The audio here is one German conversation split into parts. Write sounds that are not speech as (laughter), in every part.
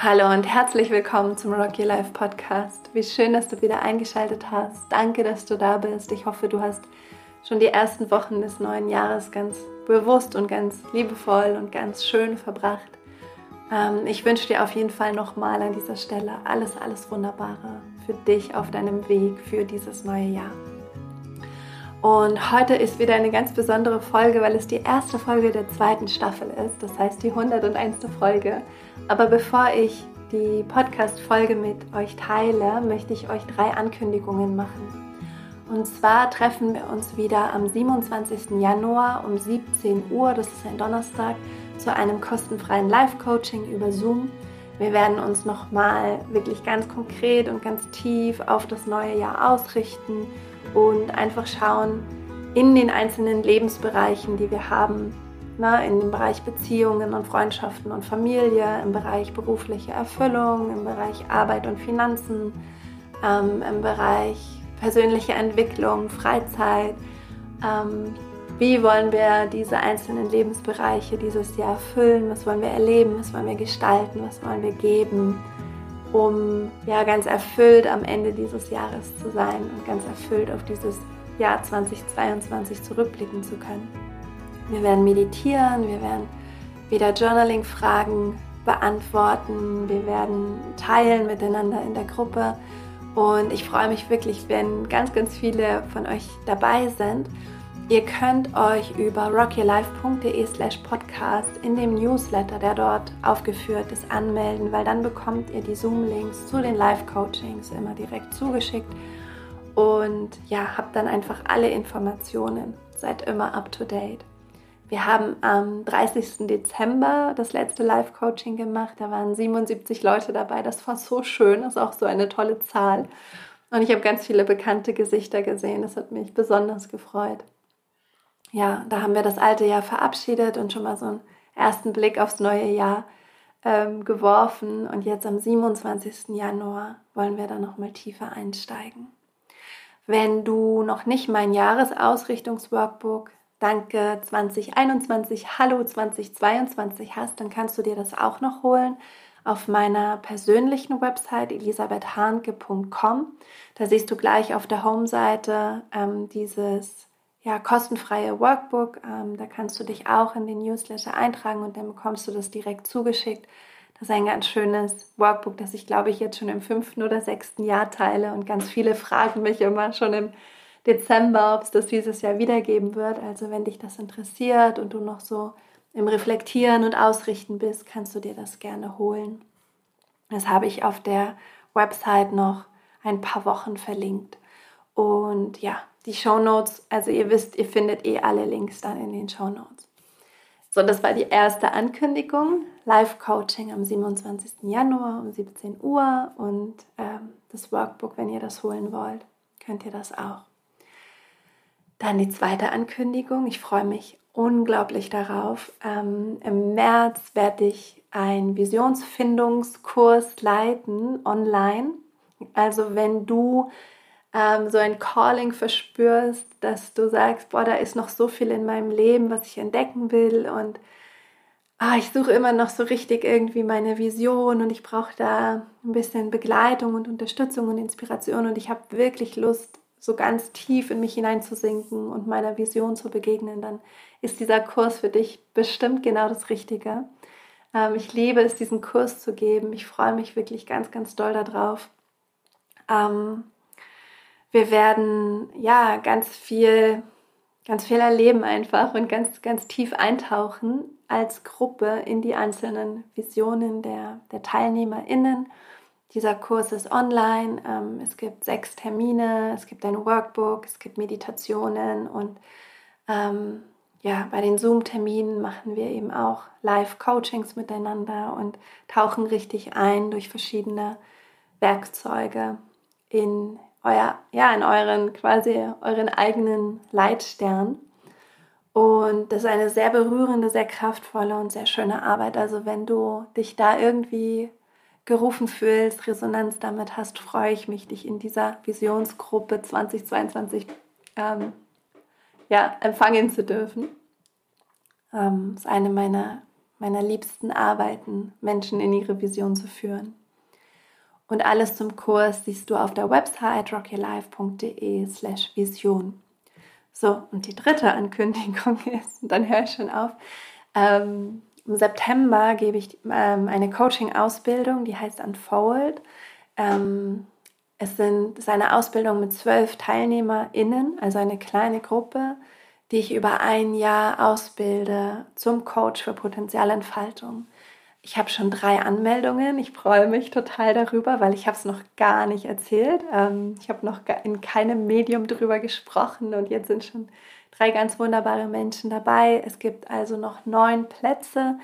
Hallo und herzlich willkommen zum Rocky Life Podcast. Wie schön, dass du wieder eingeschaltet hast. Danke, dass du da bist. Ich hoffe, du hast schon die ersten Wochen des neuen Jahres ganz bewusst und ganz liebevoll und ganz schön verbracht. Ähm, ich wünsche dir auf jeden Fall nochmal an dieser Stelle alles, alles Wunderbare für dich auf deinem Weg für dieses neue Jahr. Und heute ist wieder eine ganz besondere Folge, weil es die erste Folge der zweiten Staffel ist. Das heißt die 101. Folge. Aber bevor ich die Podcast-Folge mit euch teile, möchte ich euch drei Ankündigungen machen. Und zwar treffen wir uns wieder am 27. Januar um 17 Uhr, das ist ein Donnerstag, zu einem kostenfreien Live-Coaching über Zoom. Wir werden uns nochmal wirklich ganz konkret und ganz tief auf das neue Jahr ausrichten und einfach schauen in den einzelnen Lebensbereichen, die wir haben, ne, in dem Bereich Beziehungen und Freundschaften und Familie, im Bereich berufliche Erfüllung, im Bereich Arbeit und Finanzen, ähm, im Bereich persönliche Entwicklung, Freizeit. Ähm, wie wollen wir diese einzelnen Lebensbereiche dieses Jahr erfüllen? Was wollen wir erleben? Was wollen wir gestalten? Was wollen wir geben? Um ja ganz erfüllt am Ende dieses Jahres zu sein und ganz erfüllt auf dieses Jahr 2022 zurückblicken zu können. Wir werden meditieren, wir werden wieder Journaling-Fragen beantworten, wir werden teilen miteinander in der Gruppe und ich freue mich wirklich, wenn ganz, ganz viele von euch dabei sind. Ihr könnt euch über rockylife.de slash podcast in dem Newsletter, der dort aufgeführt ist, anmelden, weil dann bekommt ihr die Zoom-Links zu den Live-Coachings immer direkt zugeschickt und ja, habt dann einfach alle Informationen, seid immer up-to-date. Wir haben am 30. Dezember das letzte Live-Coaching gemacht, da waren 77 Leute dabei, das war so schön, das ist auch so eine tolle Zahl. Und ich habe ganz viele bekannte Gesichter gesehen, das hat mich besonders gefreut ja, da haben wir das alte Jahr verabschiedet und schon mal so einen ersten Blick aufs neue Jahr ähm, geworfen. Und jetzt am 27. Januar wollen wir da nochmal tiefer einsteigen. Wenn du noch nicht mein Jahresausrichtungsworkbook Danke 2021, Hallo 2022 hast, dann kannst du dir das auch noch holen auf meiner persönlichen Website elisabethhahnke.com. Da siehst du gleich auf der Home-Seite ähm, dieses ja, kostenfreie Workbook. Ähm, da kannst du dich auch in den Newsletter eintragen und dann bekommst du das direkt zugeschickt. Das ist ein ganz schönes Workbook, das ich glaube ich jetzt schon im fünften oder sechsten Jahr teile und ganz viele fragen mich immer schon im Dezember, ob es das dieses Jahr wiedergeben wird. Also wenn dich das interessiert und du noch so im Reflektieren und Ausrichten bist, kannst du dir das gerne holen. Das habe ich auf der Website noch ein paar Wochen verlinkt. Und ja, die Show Notes, also ihr wisst, ihr findet eh alle Links dann in den Show Notes. So, das war die erste Ankündigung. Live-Coaching am 27. Januar um 17 Uhr und ähm, das Workbook, wenn ihr das holen wollt, könnt ihr das auch. Dann die zweite Ankündigung. Ich freue mich unglaublich darauf. Ähm, Im März werde ich einen Visionsfindungskurs leiten online. Also wenn du ähm, so ein Calling verspürst, dass du sagst, boah, da ist noch so viel in meinem Leben, was ich entdecken will und ah, ich suche immer noch so richtig irgendwie meine Vision und ich brauche da ein bisschen Begleitung und Unterstützung und Inspiration und ich habe wirklich Lust, so ganz tief in mich hineinzusinken und meiner Vision zu begegnen, dann ist dieser Kurs für dich bestimmt genau das Richtige. Ähm, ich liebe es, diesen Kurs zu geben. Ich freue mich wirklich ganz, ganz doll darauf. Ähm, wir werden ja ganz viel, ganz viel erleben einfach und ganz, ganz tief eintauchen als Gruppe in die einzelnen Visionen der, der TeilnehmerInnen. Dieser Kurs ist online. Ähm, es gibt sechs Termine, es gibt ein Workbook, es gibt Meditationen und ähm, ja, bei den Zoom-Terminen machen wir eben auch Live-Coachings miteinander und tauchen richtig ein durch verschiedene Werkzeuge in euer, ja, in euren quasi euren eigenen Leitstern. Und das ist eine sehr berührende, sehr kraftvolle und sehr schöne Arbeit. Also wenn du dich da irgendwie gerufen fühlst, Resonanz damit hast, freue ich mich, dich in dieser Visionsgruppe 2022 ähm, ja, empfangen zu dürfen. Ähm, ist eine meiner, meiner liebsten Arbeiten, Menschen in ihre Vision zu führen. Und alles zum Kurs siehst du auf der Website rockyourlife.de slash Vision. So, und die dritte Ankündigung (laughs) ist, und dann höre ich schon auf, ähm, im September gebe ich ähm, eine Coaching-Ausbildung, die heißt Unfold. Ähm, es, sind, es ist eine Ausbildung mit zwölf TeilnehmerInnen, also eine kleine Gruppe, die ich über ein Jahr ausbilde zum Coach für Potenzialentfaltung. Ich habe schon drei Anmeldungen. Ich freue mich total darüber, weil ich habe es noch gar nicht erzählt. Ähm, ich habe noch in keinem Medium darüber gesprochen und jetzt sind schon drei ganz wunderbare Menschen dabei. Es gibt also noch neun Plätze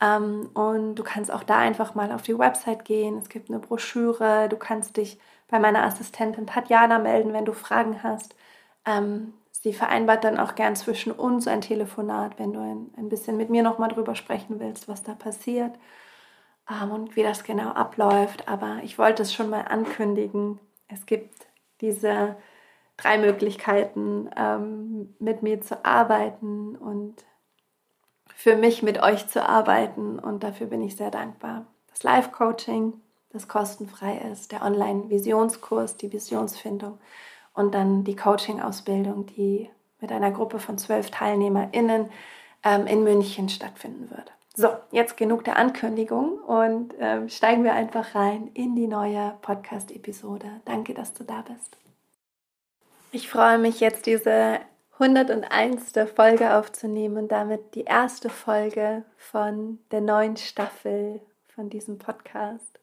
ähm, und du kannst auch da einfach mal auf die Website gehen. Es gibt eine Broschüre. Du kannst dich bei meiner Assistentin Tatjana melden, wenn du Fragen hast. Ähm, sie vereinbart dann auch gern zwischen uns ein Telefonat, wenn du ein, ein bisschen mit mir nochmal drüber sprechen willst, was da passiert ähm, und wie das genau abläuft. Aber ich wollte es schon mal ankündigen. Es gibt diese drei Möglichkeiten, ähm, mit mir zu arbeiten und für mich mit euch zu arbeiten. Und dafür bin ich sehr dankbar. Das Live-Coaching, das kostenfrei ist, der Online-Visionskurs, die Visionsfindung und dann die Coaching-Ausbildung, die mit einer Gruppe von zwölf TeilnehmerInnen ähm, in München stattfinden wird. So, jetzt genug der Ankündigung und ähm, steigen wir einfach rein in die neue Podcast-Episode. Danke, dass du da bist. Ich freue mich jetzt, diese 101. Folge aufzunehmen und damit die erste Folge von der neuen Staffel von diesem Podcast.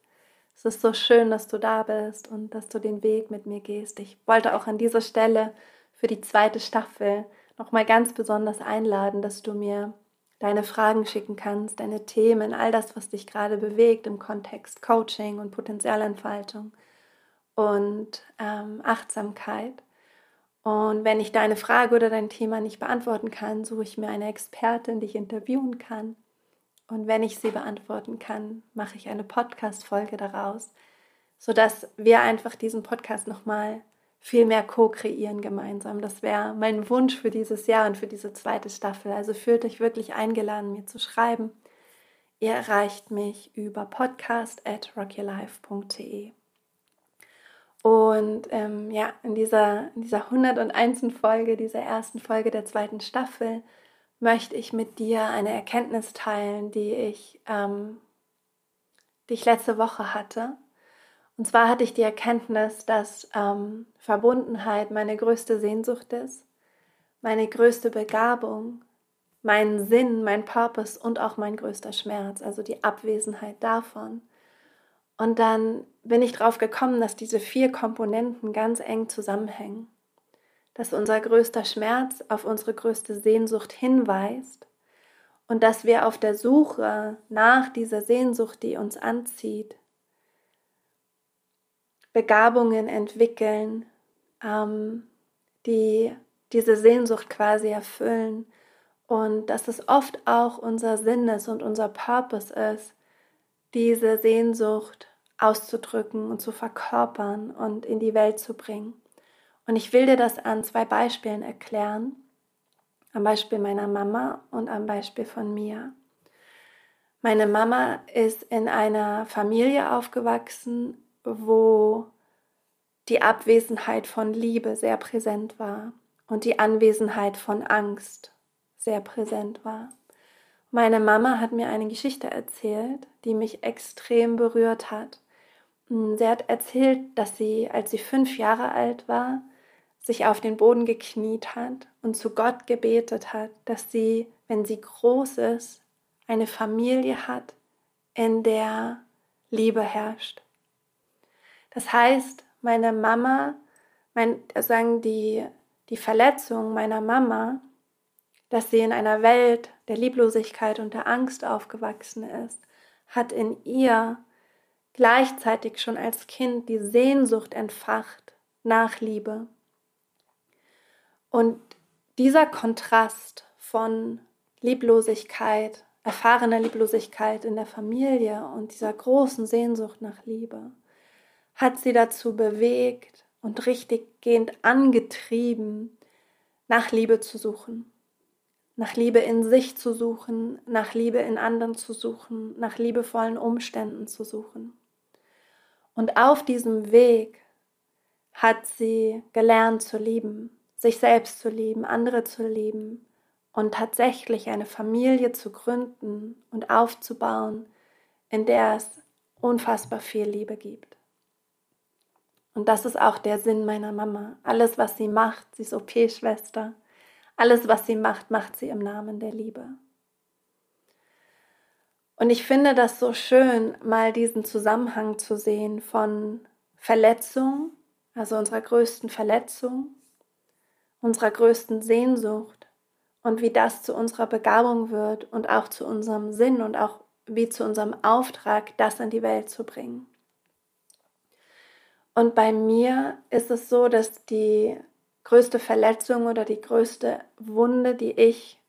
Es ist so schön, dass du da bist und dass du den Weg mit mir gehst. Ich wollte auch an dieser Stelle für die zweite Staffel nochmal ganz besonders einladen, dass du mir deine Fragen schicken kannst, deine Themen, all das, was dich gerade bewegt im Kontext Coaching und Potenzialentfaltung und ähm, Achtsamkeit. Und wenn ich deine Frage oder dein Thema nicht beantworten kann, suche ich mir eine Expertin, die ich interviewen kann und wenn ich sie beantworten kann, mache ich eine Podcast-Folge daraus, sodass wir einfach diesen Podcast nochmal viel mehr co-kreieren gemeinsam. Das wäre mein Wunsch für dieses Jahr und für diese zweite Staffel. Also fühlt euch wirklich eingeladen, mir zu schreiben. Ihr erreicht mich über podcast at rockylife.de. Und ähm, ja, in dieser, in dieser 101. Folge, dieser ersten Folge der zweiten Staffel, möchte ich mit dir eine Erkenntnis teilen, die ich, ähm, die ich letzte Woche hatte. Und zwar hatte ich die Erkenntnis, dass ähm, Verbundenheit meine größte Sehnsucht ist, meine größte Begabung, mein Sinn, mein Purpose und auch mein größter Schmerz, also die Abwesenheit davon. Und dann bin ich drauf gekommen, dass diese vier Komponenten ganz eng zusammenhängen dass unser größter Schmerz auf unsere größte Sehnsucht hinweist und dass wir auf der Suche nach dieser Sehnsucht, die uns anzieht, Begabungen entwickeln, ähm, die diese Sehnsucht quasi erfüllen und dass es oft auch unser Sinn ist und unser Purpose ist, diese Sehnsucht auszudrücken und zu verkörpern und in die Welt zu bringen. Und ich will dir das an zwei Beispielen erklären. Am Beispiel meiner Mama und am Beispiel von mir. Meine Mama ist in einer Familie aufgewachsen, wo die Abwesenheit von Liebe sehr präsent war und die Anwesenheit von Angst sehr präsent war. Meine Mama hat mir eine Geschichte erzählt, die mich extrem berührt hat. Sie hat erzählt, dass sie, als sie fünf Jahre alt war, sich auf den Boden gekniet hat und zu Gott gebetet hat, dass sie, wenn sie groß ist, eine Familie hat, in der Liebe herrscht. Das heißt, meine Mama, mein, sagen die, die Verletzung meiner Mama, dass sie in einer Welt der Lieblosigkeit und der Angst aufgewachsen ist, hat in ihr gleichzeitig schon als Kind die Sehnsucht entfacht nach Liebe. Und dieser Kontrast von Lieblosigkeit, erfahrener Lieblosigkeit in der Familie und dieser großen Sehnsucht nach Liebe hat sie dazu bewegt und richtiggehend angetrieben, nach Liebe zu suchen, nach Liebe in sich zu suchen, nach Liebe in anderen zu suchen, nach liebevollen Umständen zu suchen. Und auf diesem Weg hat sie gelernt zu lieben, sich selbst zu lieben, andere zu lieben und tatsächlich eine Familie zu gründen und aufzubauen, in der es unfassbar viel Liebe gibt. Und das ist auch der Sinn meiner Mama. Alles, was sie macht, sie ist OP-Schwester, alles, was sie macht, macht sie im Namen der Liebe. Und ich finde das so schön, mal diesen Zusammenhang zu sehen von Verletzung, also unserer größten Verletzung, unserer größten Sehnsucht und wie das zu unserer Begabung wird und auch zu unserem Sinn und auch wie zu unserem Auftrag, das in die Welt zu bringen. Und bei mir ist es so, dass die größte Verletzung oder die größte Wunde, die ich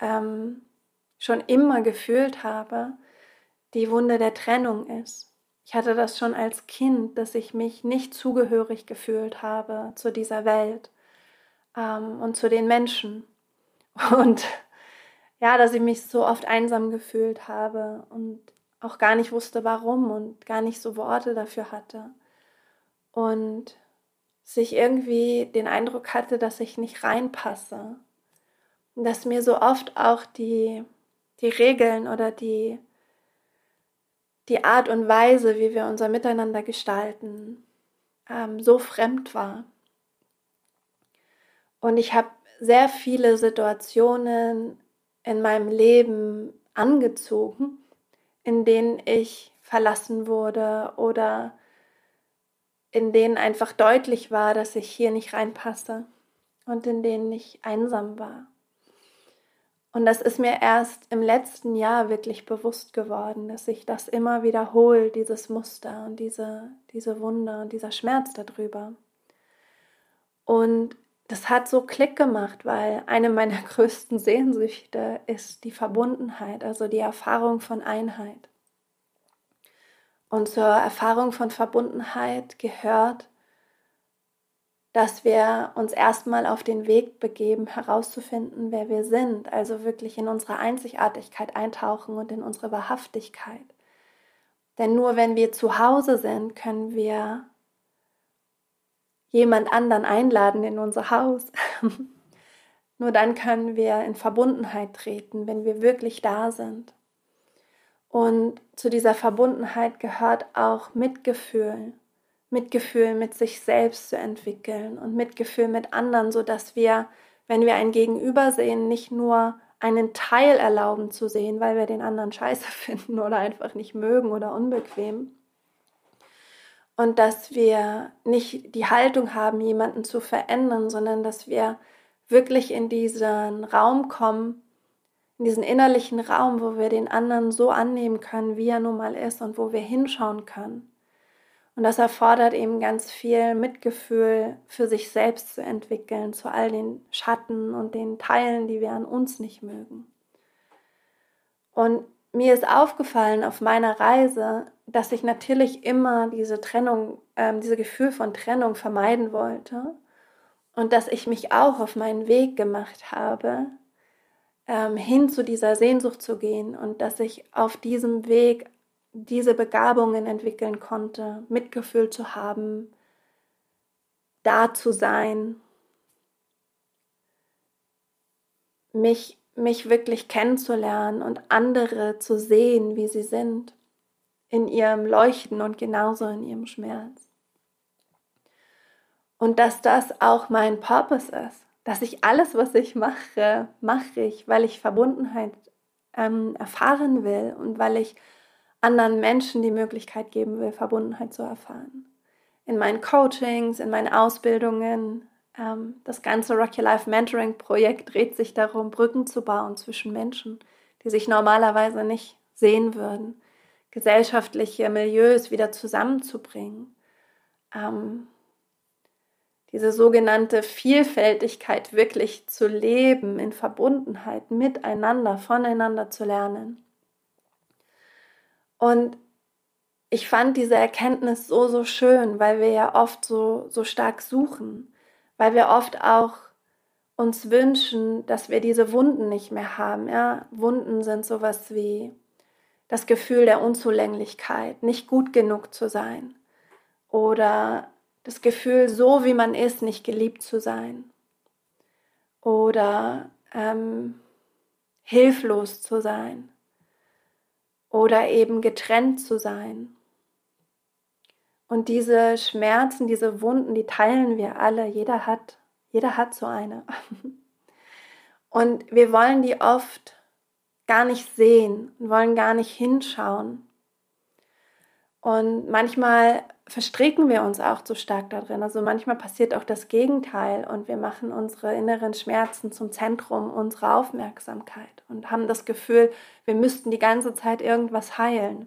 ähm, schon immer gefühlt habe, die Wunde der Trennung ist. Ich hatte das schon als Kind, dass ich mich nicht zugehörig gefühlt habe zu dieser Welt ähm, und zu den Menschen. Und ja, dass ich mich so oft einsam gefühlt habe und auch gar nicht wusste, warum und gar nicht so Worte dafür hatte. Und sich irgendwie den Eindruck hatte, dass ich nicht reinpasse. Und dass mir so oft auch die die Regeln oder die, die Art und Weise, wie wir unser Miteinander gestalten, ähm, so fremd war. Und ich habe sehr viele Situationen in meinem Leben angezogen, in denen ich verlassen wurde oder in denen einfach deutlich war, dass ich hier nicht reinpasse und in denen ich einsam war. Und das ist mir erst im letzten Jahr wirklich bewusst geworden, dass sich das immer wiederholt, dieses Muster und diese, diese Wunde und dieser Schmerz darüber. Und das hat so Klick gemacht, weil eine meiner (laughs) größten Sehnsüchte ist die Verbundenheit, also die Erfahrung von Einheit. Und zur Erfahrung von Verbundenheit gehört, dass wir uns erstmal auf den Weg begeben, herauszufinden, wer wir sind, also wirklich in unsere Einzigartigkeit eintauchen und in unsere Wahrhaftigkeit. Denn nur wenn wir zu Hause sind, können wir jemand anderen einladen in unser Haus. (laughs) nur dann können wir in Verbundenheit treten, wenn wir wirklich da sind. Und zu dieser Verbundenheit gehört auch Mitgefühl, Mitgefühl mit sich selbst zu entwickeln und Mitgefühl mit anderen, sodass wir, wenn wir ein Gegenüber sehen, nicht nur einen Teil erlauben zu sehen, weil wir den anderen scheiße (laughs) finden oder einfach nicht mögen oder unbequem. Und dass wir nicht die Haltung haben, jemanden zu verändern, sondern dass wir wirklich in diesen Raum kommen, in diesen innerlichen Raum, wo wir den anderen so annehmen können, wie er nun mal ist und wo wir hinschauen können. Und das erfordert eben ganz viel Mitgefühl für sich selbst zu entwickeln, zu all den Schatten und den Teilen, die wir an uns nicht mögen. Und mir ist aufgefallen auf meiner Reise, dass ich natürlich immer diese Trennung, äh, dieses Gefühl von Trennung vermeiden wollte und dass ich mich auch auf meinen Weg gemacht habe, ähm, hin zu dieser Sehnsucht zu gehen und dass ich auf diesem Weg diese Begabungen entwickeln konnte, Mitgefühl zu haben, da zu sein, mich, mich wirklich kennenzulernen und andere zu sehen, wie sie sind, in ihrem Leuchten und genauso in ihrem Schmerz. Und dass das auch mein Purpose ist, dass ich alles, was ich mache, mache ich, weil ich Verbundenheit ähm, erfahren will und weil ich anderen Menschen die Möglichkeit geben will, Verbundenheit zu erfahren. In meinen Coachings, in meinen Ausbildungen, das ganze Rocky Life Mentoring Projekt dreht sich darum, Brücken zu bauen zwischen Menschen, die sich normalerweise nicht sehen würden, gesellschaftliche Milieus wieder zusammenzubringen. Ähm, diese sogenannte Vielfältigkeit wirklich zu leben, in Verbundenheit, miteinander, voneinander zu lernen. Und ich fand diese Erkenntnis so, so schön, weil wir ja oft so, so stark suchen, weil wir oft auch uns wünschen, dass wir diese Wunden nicht mehr haben. Ja? Wunden sind sowas wie das Gefühl der Unzulänglichkeit, nicht gut genug zu sein oder das Gefühl, so wie man ist, nicht geliebt zu sein oder ähm, hilflos zu sein oder eben getrennt zu sein. Und diese Schmerzen, diese Wunden, die teilen wir alle. Jeder hat, jeder hat so eine. (laughs) Und wir wollen die oft gar nicht sehen und wollen gar nicht hinschauen. Und manchmal verstricken wir uns auch zu stark da drin. Also manchmal passiert auch das Gegenteil und wir machen unsere inneren Schmerzen zum Zentrum unserer Aufmerksamkeit und haben das Gefühl, wir müssten die ganze Zeit irgendwas heilen.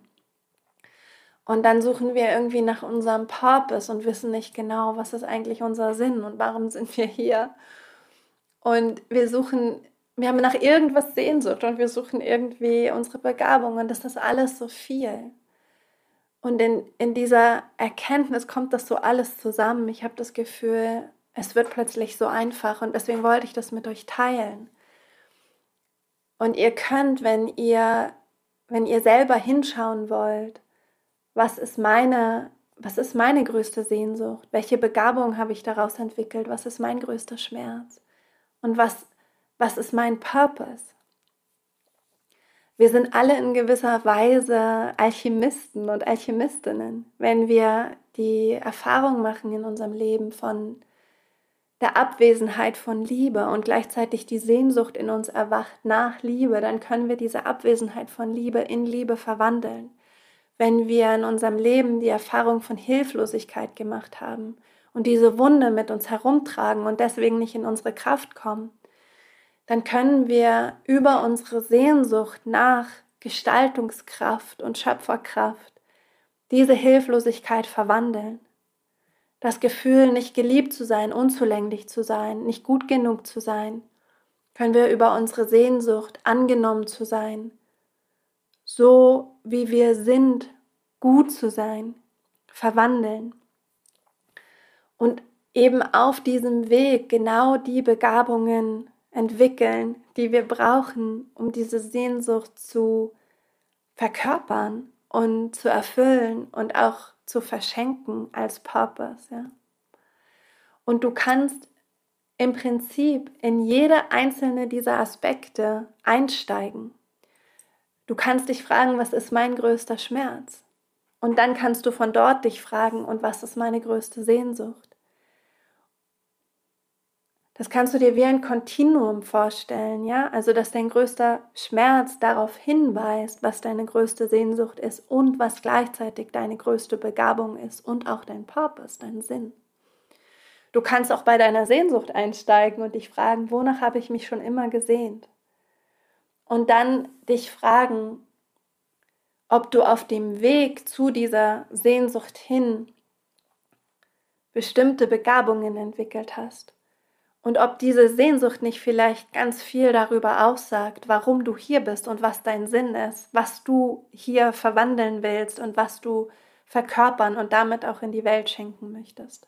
Und dann suchen wir irgendwie nach unserem Purpose und wissen nicht genau, was ist eigentlich unser Sinn und warum sind wir hier. Und wir suchen, wir haben nach irgendwas Sehnsucht und wir suchen irgendwie unsere Begabung und das ist alles so viel. Und in, in dieser Erkenntnis kommt das so alles zusammen. Ich habe das Gefühl, es wird plötzlich so einfach und deswegen wollte ich das mit euch teilen. Und ihr könnt, wenn ihr, wenn ihr selber hinschauen wollt, was ist meine, was ist meine größte Sehnsucht? Welche Begabung habe ich daraus entwickelt? Was ist mein größter Schmerz? Und was, was ist mein Purpose? Wir sind alle in gewisser Weise Alchemisten und Alchemistinnen, wenn wir die Erfahrung machen in unserem Leben von der Abwesenheit von Liebe und gleichzeitig die Sehnsucht in uns erwacht nach Liebe, dann können wir diese Abwesenheit von Liebe in Liebe verwandeln. Wenn wir in unserem Leben die Erfahrung von Hilflosigkeit gemacht haben und diese Wunde mit uns herumtragen und deswegen nicht in unsere Kraft kommen, dann können wir über unsere Sehnsucht nach Gestaltungskraft und Schöpferkraft diese Hilflosigkeit verwandeln. Das Gefühl, nicht geliebt zu sein, unzulänglich zu sein, nicht gut genug zu sein, können wir über unsere Sehnsucht angenommen zu sein, so wie wir sind, gut zu sein, verwandeln. Und eben auf diesem Weg genau die Begabungen entwickeln, die wir brauchen, um diese Sehnsucht zu verkörpern und zu erfüllen und auch zu verschenken als Purpose. Ja? Und du kannst im Prinzip in jede einzelne dieser Aspekte einsteigen. Du kannst dich fragen, was ist mein größter Schmerz? Und dann kannst du von dort dich fragen, und was ist meine größte Sehnsucht? Das kannst du dir wie ein Kontinuum vorstellen, ja? Also, dass dein größter Schmerz darauf hinweist, was deine größte Sehnsucht ist und was gleichzeitig deine größte Begabung ist und auch dein Purpose, dein Sinn. Du kannst auch bei deiner Sehnsucht einsteigen und dich fragen, wonach habe ich mich schon immer gesehnt? Und dann dich fragen, ob du auf dem Weg zu dieser Sehnsucht hin bestimmte Begabungen entwickelt hast und ob diese Sehnsucht nicht vielleicht ganz viel darüber aussagt, warum du hier bist und was dein Sinn ist, was du hier verwandeln willst und was du verkörpern und damit auch in die Welt schenken möchtest.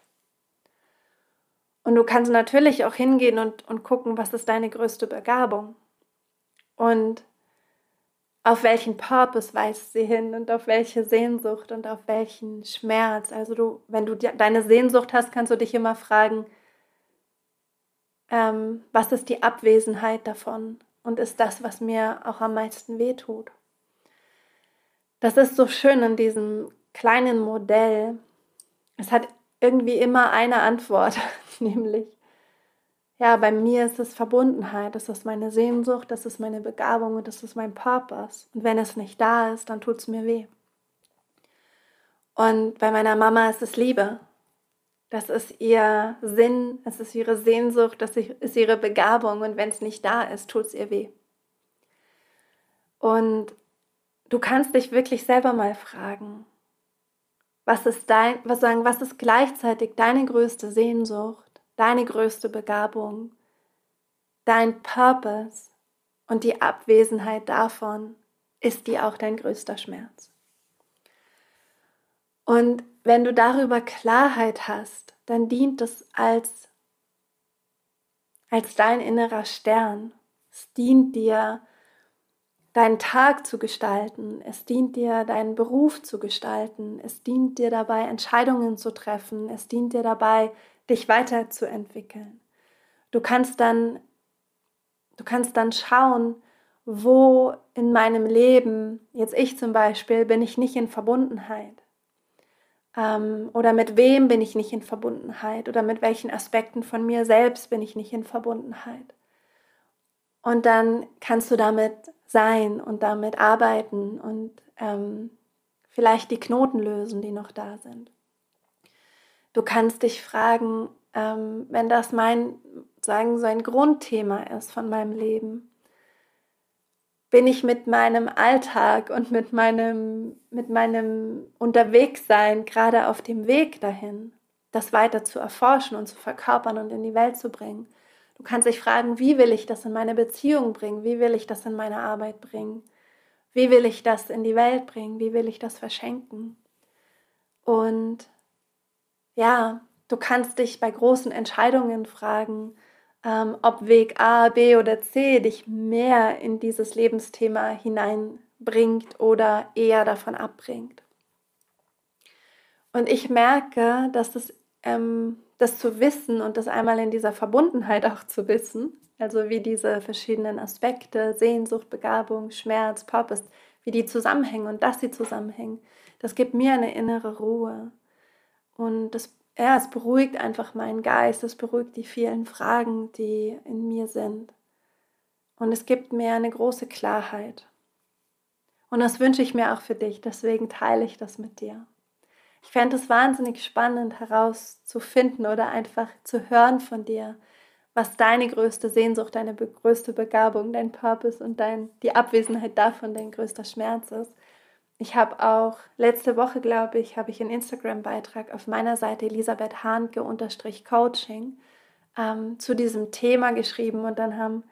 Und du kannst natürlich auch hingehen und, und gucken, was ist deine größte Begabung und auf welchen Purpose weist sie hin und auf welche Sehnsucht und auf welchen Schmerz. Also du, wenn du deine Sehnsucht hast, kannst du dich immer fragen, ähm, was ist die Abwesenheit davon und ist das, was mir auch am meisten wehtut. Das ist so schön in diesem kleinen Modell. Es hat irgendwie immer eine Antwort, (laughs) nämlich, ja, bei mir ist es Verbundenheit, das ist meine Sehnsucht, das ist meine Begabung und das ist mein Purpose. Und wenn es nicht da ist, dann tut es mir weh. Und bei meiner Mama ist es Liebe. Das ist ihr Sinn, das ist ihre Sehnsucht, das ist ihre Begabung und wenn es nicht da ist, tut es ihr weh. Und du kannst dich wirklich selber mal fragen, was ist dein, was sagen, was ist gleichzeitig deine größte Sehnsucht, deine größte Begabung, dein Purpose und die Abwesenheit davon ist die auch dein größter Schmerz. Und wenn du darüber Klarheit hast, dann dient es als, als dein innerer Stern. Es dient dir, deinen Tag zu gestalten. Es dient dir, deinen Beruf zu gestalten. Es dient dir dabei, Entscheidungen zu treffen. Es dient dir dabei, dich weiterzuentwickeln. Du kannst dann, du kannst dann schauen, wo in meinem Leben, jetzt ich zum Beispiel, bin ich nicht in Verbundenheit. Ähm, oder mit wem bin ich nicht in Verbundenheit? Oder mit welchen Aspekten von mir selbst bin ich nicht in Verbundenheit? Und dann kannst du damit sein und damit arbeiten und ähm, vielleicht die Knoten lösen, die noch da sind. Du kannst dich fragen, ähm, wenn das mein, sagen, so ein Grundthema ist von meinem Leben, bin ich mit meinem Alltag und mit meinem, mit meinem Unterwegssein gerade auf dem Weg dahin, das weiter zu erforschen und zu verkörpern und in die Welt zu bringen. Du kannst dich fragen, wie will ich das in meine Beziehung bringen? Wie will ich das in meine Arbeit bringen? Wie will ich das in die Welt bringen? Wie will ich das verschenken? Und ja, du kannst dich bei großen Entscheidungen fragen, ähm, ob Weg A, B oder C dich mehr in dieses Lebensthema hineinbringt oder eher davon abbringt. Und ich merke, dass das ähm, das zu wissen und das einmal in dieser Verbundenheit auch zu wissen, also wie diese verschiedenen Aspekte, Sehnsucht, Begabung, Schmerz, Purpose, wie die zusammenhängen und dass sie zusammenhängen, das gibt mir eine innere Ruhe. Und das, ja, es beruhigt einfach meinen Geist, es beruhigt die vielen Fragen, die in mir sind. Und es gibt mir eine große Klarheit. Und das wünsche ich mir auch für dich, deswegen teile ich das mit dir. Ich fände es wahnsinnig spannend herauszufinden oder einfach zu hören von dir, was deine größte Sehnsucht, deine größte Begabung, dein Purpose und dein, die Abwesenheit davon dein größter Schmerz ist. Ich habe auch letzte Woche, glaube ich, habe ich einen Instagram-Beitrag auf meiner Seite Elisabeth Hahnke Coaching ähm, zu diesem Thema geschrieben und dann haben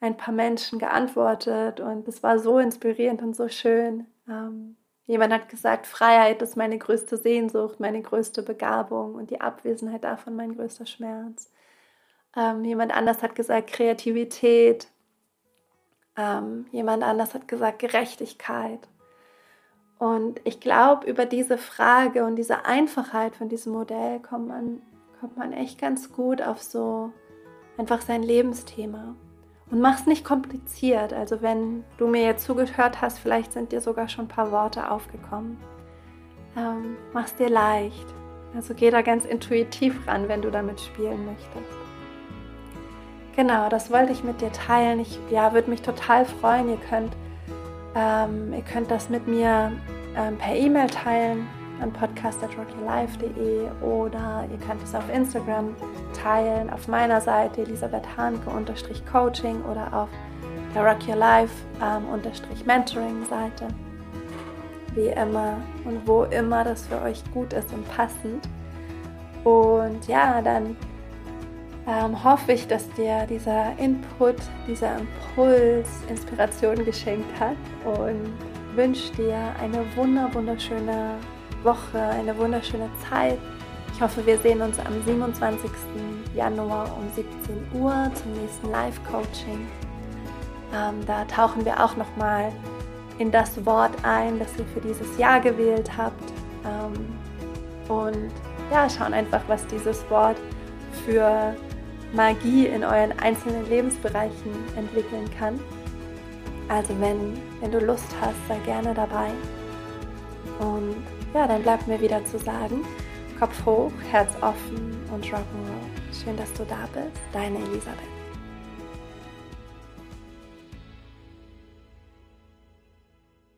ein paar Menschen geantwortet und es war so inspirierend und so schön. Ähm, Jemand hat gesagt, Freiheit ist meine größte Sehnsucht, meine größte Begabung und die Abwesenheit davon mein größter Schmerz. Ähm, jemand anders hat gesagt, Kreativität. Ähm, jemand anders hat gesagt, Gerechtigkeit. Und ich glaube, über diese Frage und diese Einfachheit von diesem Modell kommt man, kommt man echt ganz gut auf so einfach sein Lebensthema. Und mach es nicht kompliziert. Also wenn du mir jetzt zugehört hast, vielleicht sind dir sogar schon ein paar Worte aufgekommen. Ähm, es dir leicht. Also geh da ganz intuitiv ran, wenn du damit spielen möchtest. Genau, das wollte ich mit dir teilen. Ich ja, würde mich total freuen. Ihr könnt, ähm, ihr könnt das mit mir ähm, per E-Mail teilen an podcast.rockyourlife.de oder ihr könnt es auf Instagram teilen, auf meiner Seite Elisabeth Hanke-Coaching oder auf der Rock Your Life ähm. Wie immer und wo immer das für euch gut ist und passend. Und ja, dann ähm, hoffe ich, dass dir dieser Input, dieser Impuls Inspiration geschenkt hat und wünsche dir eine wunder, wunderschöne Woche, eine wunderschöne Zeit. Ich hoffe, wir sehen uns am 27. Januar um 17 Uhr zum nächsten Live-Coaching. Ähm, da tauchen wir auch nochmal in das Wort ein, das ihr für dieses Jahr gewählt habt. Ähm, und ja, schauen einfach, was dieses Wort für Magie in euren einzelnen Lebensbereichen entwickeln kann. Also wenn, wenn du Lust hast, sei gerne dabei. Und ja, dann bleibt mir wieder zu sagen, Kopf hoch, Herz offen und Rock'n'Roll. Schön, dass du da bist. Deine Elisabeth.